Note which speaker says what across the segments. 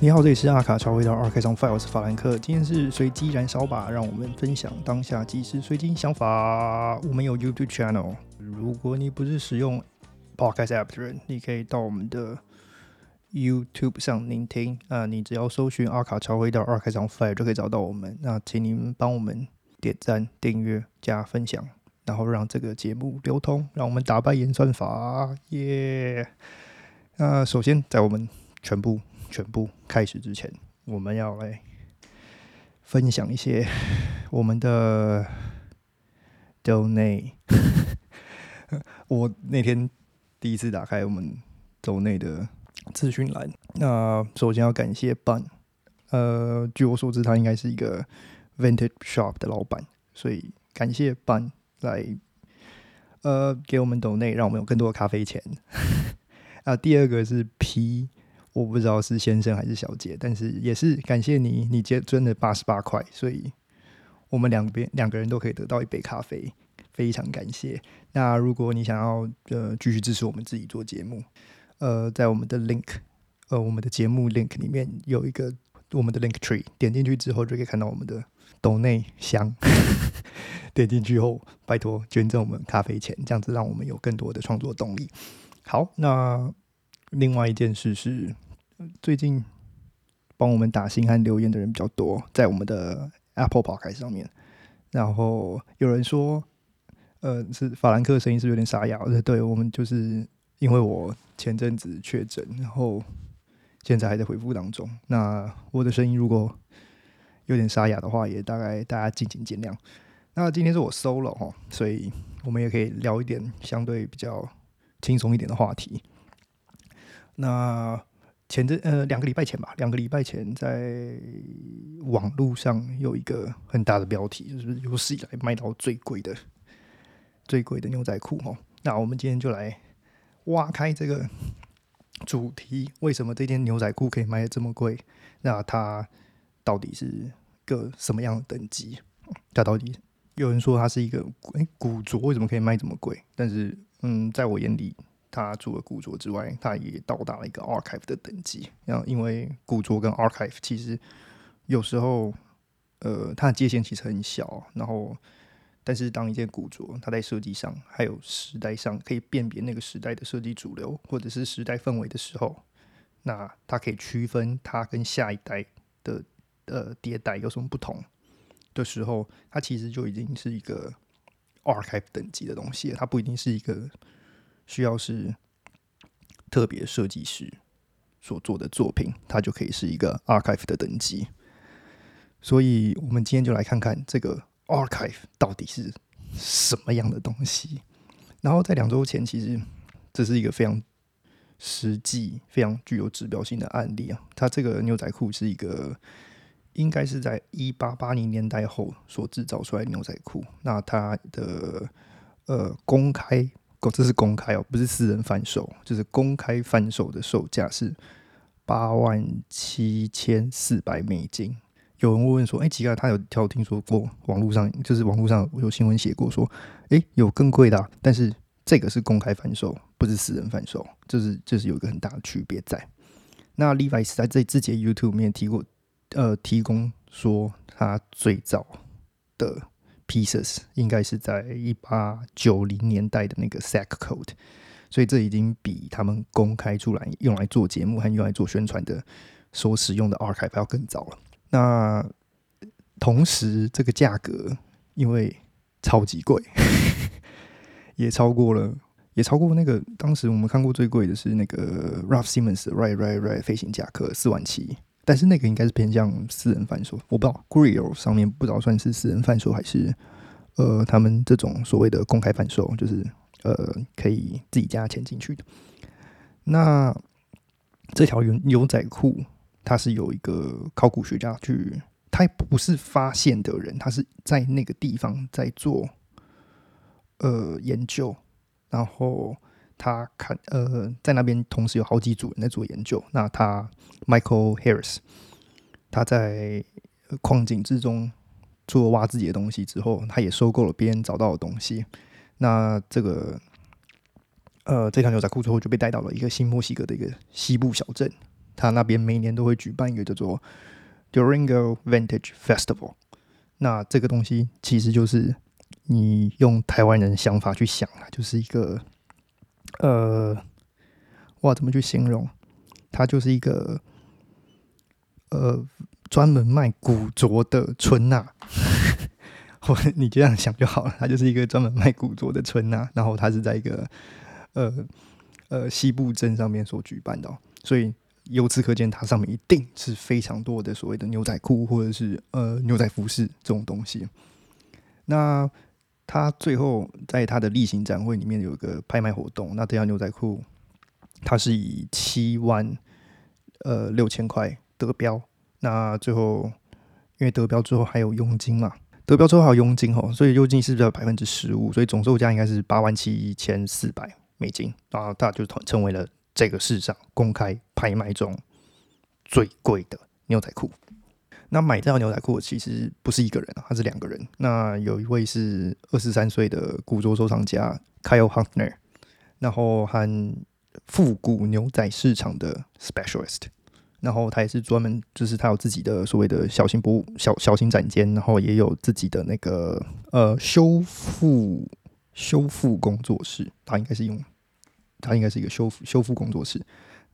Speaker 1: 你好，这里是阿卡超回到二 K 上 File，我是法兰克。今天是随机燃烧吧，让我们分享当下即时随机想法。我们有 YouTube channel，如果你不是使用 Podcast App 的人，你可以到我们的 YouTube 上聆听。啊，你只要搜寻阿卡超回到二 K 上 File 就可以找到我们。那请您帮我们点赞、订阅、加分享，然后让这个节目流通，让我们打败演算法，耶！那首先在我们全部。全部开始之前，我们要来分享一些 我们的 donate。我那天第一次打开我们 donate 的资讯栏，那首先要感谢 Bun。呃，据我所知，他应该是一个 vintage shop 的老板，所以感谢 Bun 来呃给我们 donate，让我们有更多的咖啡钱。啊，第二个是 P。我不知道是先生还是小姐，但是也是感谢你，你接捐了八十八块，所以我们两边两个人都可以得到一杯咖啡，非常感谢。那如果你想要呃继续支持我们自己做节目，呃，在我们的 link 呃我们的节目 link 里面有一个我们的 link tree，点进去之后就可以看到我们的斗内箱，点进去后拜托捐赠我们咖啡钱，这样子让我们有更多的创作动力。好，那另外一件事是。最近帮我们打新和留言的人比较多，在我们的 Apple Podcast 上面。然后有人说，呃，是法兰克声音是有点沙哑。呃，对我们就是因为我前阵子确诊，然后现在还在恢复当中。那我的声音如果有点沙哑的话，也大概大家敬请见谅。那今天是我 solo 哈，所以我们也可以聊一点相对比较轻松一点的话题。那前阵呃两个礼拜前吧，两个礼拜前在网络上有一个很大的标题，就是有史以来卖到最贵的、最贵的牛仔裤哈。那我们今天就来挖开这个主题，为什么这件牛仔裤可以卖的这么贵？那它到底是个什么样的等级？它到底有人说它是一个哎古着，为什么可以卖这么贵？但是嗯，在我眼里。它除了古着之外，它也到达了一个 archive 的等级。然后，因为古着跟 archive 其实有时候，呃，它的界限其实很小。然后，但是当一件古着它在设计上还有时代上可以辨别那个时代的设计主流或者是时代氛围的时候，那它可以区分它跟下一代的呃迭代有什么不同的时候，它其实就已经是一个 archive 等级的东西了。它不一定是一个。需要是特别设计师所做的作品，它就可以是一个 archive 的等级。所以，我们今天就来看看这个 archive 到底是什么样的东西。然后，在两周前，其实这是一个非常实际、非常具有指标性的案例啊。它这个牛仔裤是一个应该是在一八八零年代后所制造出来的牛仔裤。那它的呃公开。这是公开哦，不是私人贩售，就是公开贩售的售价是八万七千四百美金。有人问说：“哎，奇怪，他有条听说过网络上，就是网络上有新闻写过说，哎，有更贵的，但是这个是公开贩售，不是私人贩售，就是就是有一个很大的区别在。那 Levi's 在这自己的 YouTube 面提过，呃，提供说他最早的。Pieces 应该是在一八九零年代的那个 Sack Code，所以这已经比他们公开出来用来做节目和用来做宣传的所使用的 Archive 要更早了。那同时，这个价格因为超级贵，也超过了，也超过那个当时我们看过最贵的是那个 Ralph Simmons 的 Right Right Right 飞行夹克四万七。但是那个应该是偏向私人贩售，我不知道 Grill 上面不知道算是私人贩售还是呃他们这种所谓的公开贩售，就是呃可以自己加钱进去的。那这条牛牛仔裤，它是有一个考古学家去，他不是发现的人，他是在那个地方在做呃研究，然后。他看，呃，在那边同时有好几组人在做研究。那他 Michael Harris，他在矿井之中做挖自己的东西之后，他也收购了别人找到的东西。那这个，呃，这条牛仔裤最后就被带到了一个新墨西哥的一个西部小镇，他那边每年都会举办一个叫做 Durango Vintage Festival。那这个东西其实就是你用台湾人想法去想啊，就是一个呃，哇，怎么去形容？它就是一个呃，专门卖古着的村呐。或你这样想就好了，它就是一个专门卖古着的村呐。然后它是在一个呃呃西部镇上面所举办的，所以由此可见，它上面一定是非常多的所谓的牛仔裤或者是呃牛仔服饰这种东西。那他最后在他的例行展会里面有一个拍卖活动，那这条牛仔裤它是以七万呃六千块得标。那最后因为得标之后还有佣金嘛。得标之后还有佣金哦，所以佣金是要百分之十五，所以总售价应该是八万七千四百美金，然后它就成为了这个市场公开拍卖中最贵的牛仔裤。那买这条牛仔裤其实不是一个人啊，他是两个人。那有一位是二十三岁的古着收藏家 Kyle Huntner，然后和复古牛仔市场的 specialist。然后他也是专门，就是他有自己的所谓的小型博物小小型展间，然后也有自己的那个呃修复修复工作室。他应该是用，他应该是一个修复修复工作室。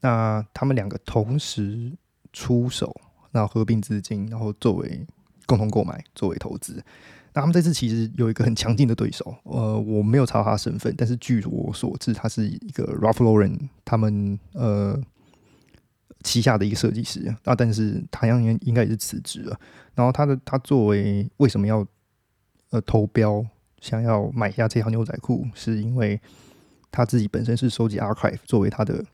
Speaker 1: 那他们两个同时出手，然后合并资金，然后作为共同购买，作为投资。那他们这次其实有一个很强劲的对手，呃，我没有查他身份，但是据我所知，他是一个 Ralph Lauren 他们呃。旗下的一个设计师啊，但是他应该应该也是辞职了。然后他的他作为为什么要呃投标想要买下这条牛仔裤，是因为他自己本身是收集 archive 作为他的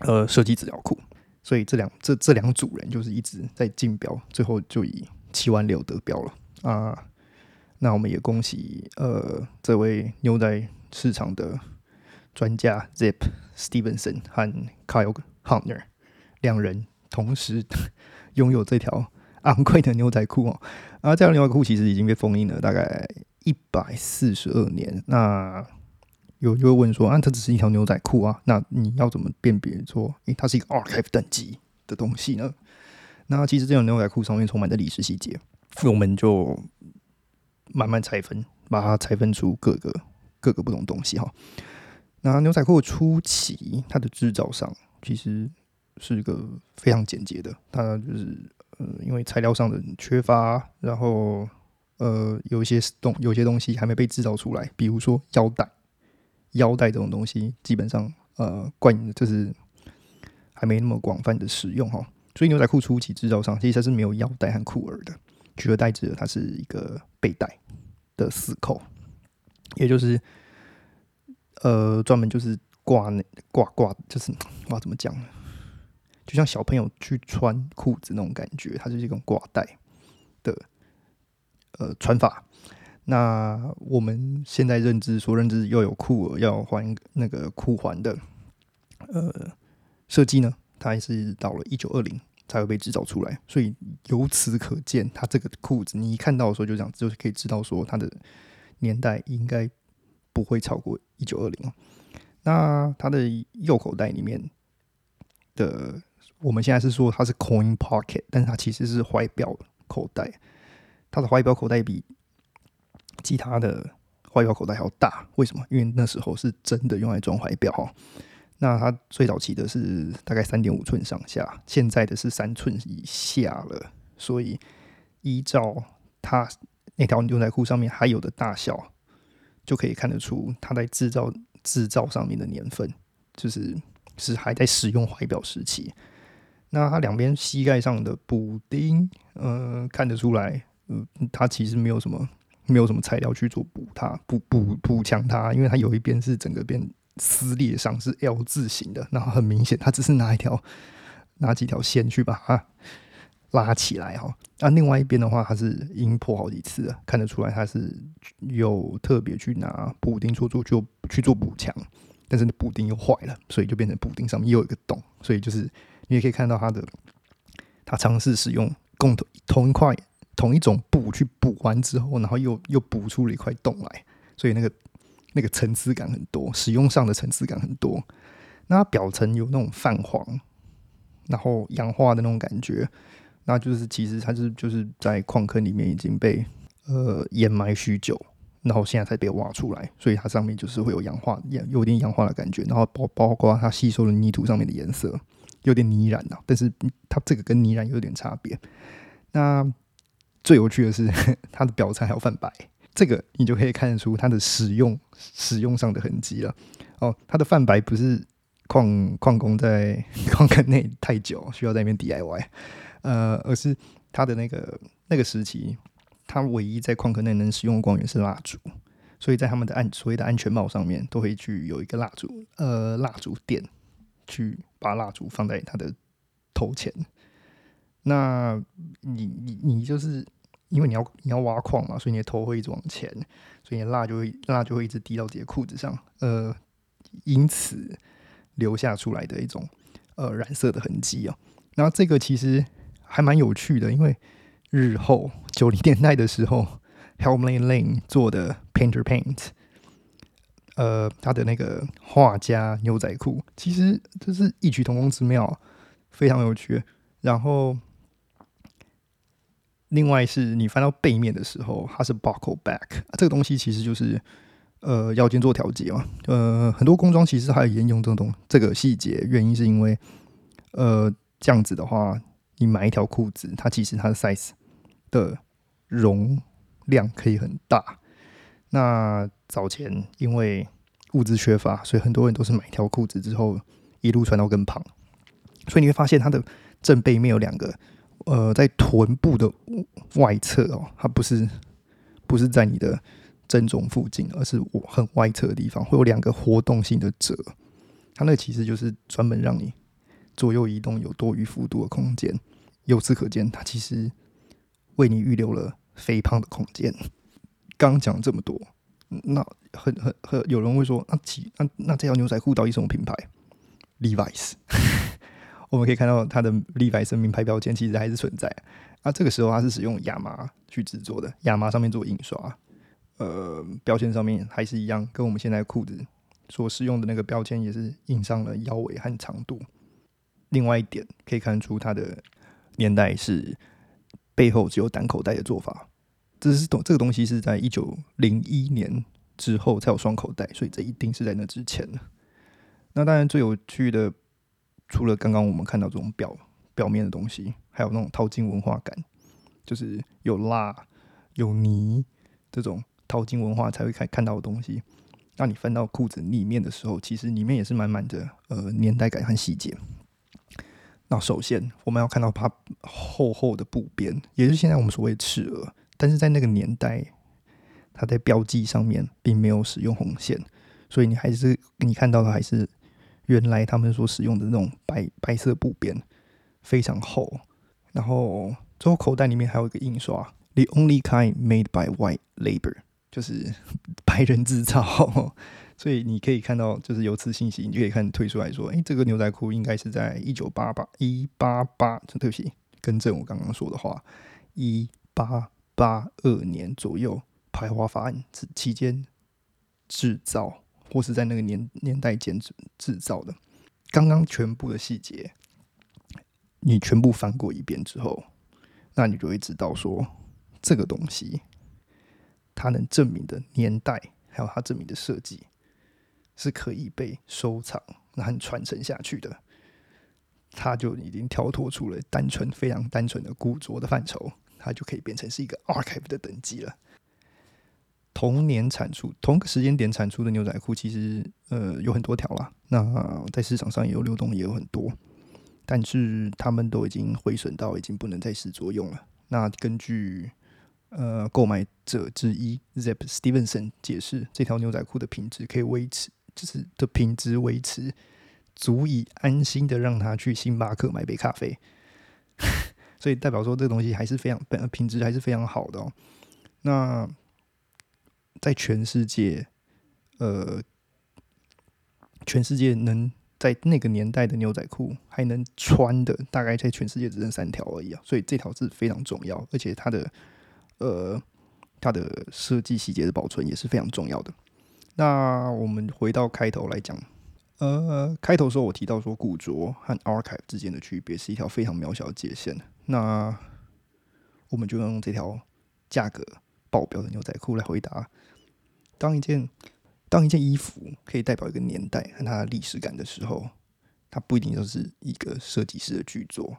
Speaker 1: 呃设计资料库，所以这两这这两组人就是一直在竞标，最后就以七万六得标了啊。那我们也恭喜呃这位牛仔市场的专家 Zip Stevenson 和 Kyle Hunter。两人同时拥有这条昂贵的牛仔裤哦，啊，这条牛仔裤其实已经被封印了大概一百四十二年。那有就会问说，啊，它只是一条牛仔裤啊，那你要怎么辨别说，诶，它是一个 archive 等级的东西呢？那其实这条牛仔裤上面充满着历史细节，我们就慢慢拆分，把它拆分出各个各个不同东西哈。那牛仔裤初期它的制造上其实。是一个非常简洁的，它就是呃，因为材料上的缺乏，然后呃，有一些东有些东西还没被制造出来，比如说腰带，腰带这种东西基本上呃，惯就是还没那么广泛的使用哈，所以牛仔裤初期制造上其实它是没有腰带和裤耳的，取而代之的它是一个背带的死扣，也就是呃，专门就是挂那挂挂，就是哇，怎么讲呢？就像小朋友去穿裤子那种感觉，它就是一种挂带的呃穿法。那我们现在认知说认知又有裤要环那个裤环的呃设计呢，它还是到了一九二零才会被制造出来。所以由此可见，它这个裤子你一看到的时候就这样，就是可以知道说它的年代应该不会超过一九二零那它的右口袋里面的。我们现在是说它是 coin pocket，但是它其实是怀表口袋。它的怀表口袋比其他的怀表口袋还要大，为什么？因为那时候是真的用来装怀表哈。那它最早期的是大概三点五寸上下，现在的是三寸以下了。所以依照它那条牛仔裤上面还有的大小，就可以看得出它在制造制造上面的年份，就是是还在使用怀表时期。那它两边膝盖上的补丁，呃，看得出来，嗯，它其实没有什么，没有什么材料去做补它，补补补强它，因为它有一边是整个边撕裂上是 L 字形的，然后很明显，它只是拿一条拿几条线去把它拉起来哈。那另外一边的话，它是阴破好几次了，看得出来它是有特别去拿补丁做做就去做补强，但是补丁又坏了，所以就变成补丁上面又有一个洞，所以就是。你也可以看到它的，它尝试使用共同同一块同一种布去补完之后，然后又又补出了一块洞来，所以那个那个层次感很多，使用上的层次感很多。那表层有那种泛黄，然后氧化的那种感觉，那就是其实它是就是在矿坑里面已经被呃掩埋许久，然后现在才被挖出来，所以它上面就是会有氧化，有有点氧化的感觉，然后包包括它吸收了泥土上面的颜色，有点泥染啊，但是它这个跟泥染有点差别。那最有趣的是 它的表层还有泛白，这个你就可以看得出它的使用使用上的痕迹了。哦，它的泛白不是。矿矿工在矿坑内太久，需要在那边 DIY，呃，而是他的那个那个时期，他唯一在矿坑内能使用的光源是蜡烛，所以在他们的安所谓的安全帽上面都会去有一个蜡烛，呃，蜡烛垫，去把蜡烛放在他的头前。那你你你就是因为你要你要挖矿嘛，所以你的头会一直往前，所以你的蜡就会蜡就会一直滴到自己的裤子上，呃，因此。留下出来的一种呃染色的痕迹哦，然后这个其实还蛮有趣的，因为日后九零年代的时候，Helme Lane 做的 Painter Paint，呃，他的那个画家牛仔裤，其实这是异曲同工之妙，非常有趣。然后另外是你翻到背面的时候，它是 Buckle Back，这个东西其实就是。呃，腰间做调节嘛，呃，很多工装其实还有沿用这种这个细节，原因是因为，呃，这样子的话，你买一条裤子，它其实它的 size 的容量可以很大。那早前因为物资缺乏，所以很多人都是买一条裤子之后一路穿到更胖，所以你会发现它的正背面有两个，呃，在臀部的外侧哦，它不是不是在你的。正中附近，而是我很外侧的地方，会有两个活动性的褶，它那其实就是专门让你左右移动有多余幅度的空间。由此可见，它其实为你预留了肥胖的空间。刚讲这么多，那很很很有人会说，那其那那这条牛仔裤到底什么品牌？Levi's。我们可以看到它的立白生命牌标签其实还是存在。那这个时候它是使用亚麻去制作的，亚麻上面做印刷。呃，标签上面还是一样，跟我们现在裤子所使用的那个标签也是印上了腰围和长度。另外一点可以看出它的年代是背后只有单口袋的做法，这是东这个东西是在一九零一年之后才有双口袋，所以这一定是在那之前的。那当然最有趣的，除了刚刚我们看到这种表表面的东西，还有那种淘金文化感，就是有蜡有泥这种。淘金文化才会看看到的东西，那你翻到裤子里面的时候，其实里面也是满满的呃年代感和细节。那首先我们要看到它厚厚的布边，也就是现在我们所谓的赤额，但是在那个年代，它在标记上面并没有使用红线，所以你还是你看到的还是原来他们所使用的那种白白色布边，非常厚。然后最后口袋里面还有一个印刷，The only kind made by white labor。就是 白人制造，所以你可以看到，就是由此信息，你就可以看推出来说，哎，这个牛仔裤应该是在一九八八一八八，对不起，更正我刚刚说的话，一八八二年左右排华法案期间制造，或是在那个年年代间制制造的。刚刚全部的细节，你全部翻过一遍之后，那你就会知道说，这个东西。它能证明的年代，还有它证明的设计，是可以被收藏、然后传承下去的。它就已经跳脱出了单纯、非常单纯的古着的范畴，它就可以变成是一个 archive 的等级了。同年产出、同个时间点产出的牛仔裤，其实呃有很多条啦。那在市场上也有流动，也有很多，但是他们都已经毁损到已经不能再试作用了。那根据呃，购买者之一 Zep Stevenson 解释，这条牛仔裤的品质可以维持，就是的品质维持，足以安心的让他去星巴克买杯咖啡。所以代表说，这个东西还是非常本品质还是非常好的哦。那在全世界，呃，全世界能在那个年代的牛仔裤还能穿的，大概在全世界只剩三条而已啊。所以这条是非常重要，而且它的。呃，它的设计细节的保存也是非常重要的。那我们回到开头来讲，呃，开头时候我提到说，古着和 archive 之间的区别是一条非常渺小的界限。那我们就用这条价格爆表的牛仔裤来回答：当一件当一件衣服可以代表一个年代和它的历史感的时候，它不一定就是一个设计师的巨作，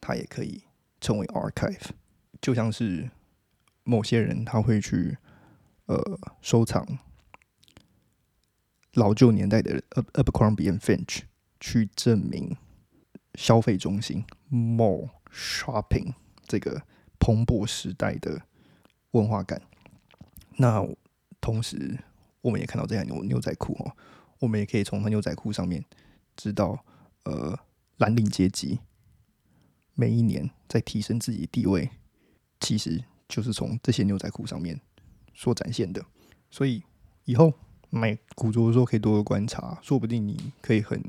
Speaker 1: 它也可以成为 archive，就像是某些人他会去呃收藏。老旧年代的 Abercrombie and Finch 去证明消费中心 mall shopping 这个蓬勃时代的文化感。那同时，我们也看到这样牛牛仔裤哦，我们也可以从它牛仔裤上面知道，呃，蓝领阶级每一年在提升自己地位，其实就是从这些牛仔裤上面所展现的。所以以后。买古着的时候可以多多观察，说不定你可以很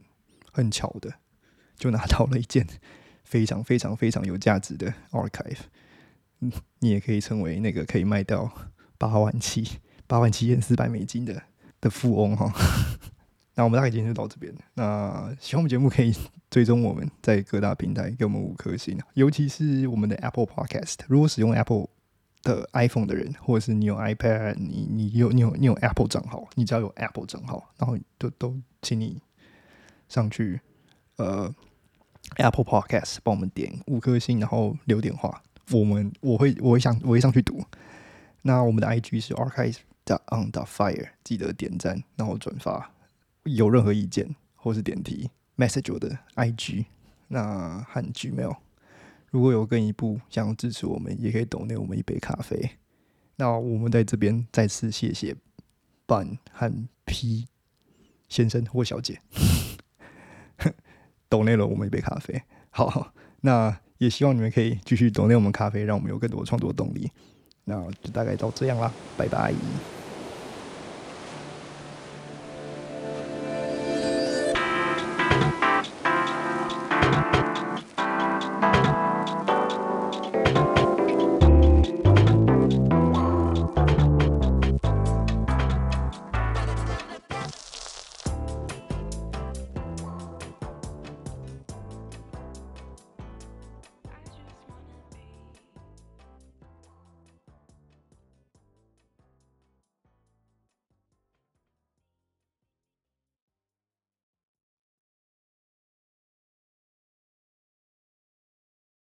Speaker 1: 很巧的就拿到了一件非常非常非常有价值的 archive。嗯，你也可以成为那个可以卖掉八万七八万七千四百美金的的富翁哈。那我们大概今天就到这边。那喜欢我们节目可以追踪我们在各大平台给我们五颗星，尤其是我们的 Apple Podcast。如果使用 Apple 的 iPhone 的人，或者是你有 iPad，你你有你有你有 Apple 账号，你只要有 Apple 账号，然后都都请你上去呃 Apple Podcast 帮我们点五颗星，然后留点话，我们我会我会想我会上去读。那我们的 IG 是 Archive 的 On the Fire，记得点赞，然后转发。有任何意见或是点题，message 我的 IG，那和 Gmail。如果有更一步想要支持我们，也可以抖内我们一杯咖啡。那我们在这边再次谢谢 Bun 和 P 先生或小姐，抖内了我们一杯咖啡。好，那也希望你们可以继续抖内我们咖啡，让我们有更多创作动力。那就大概到这样啦，拜拜。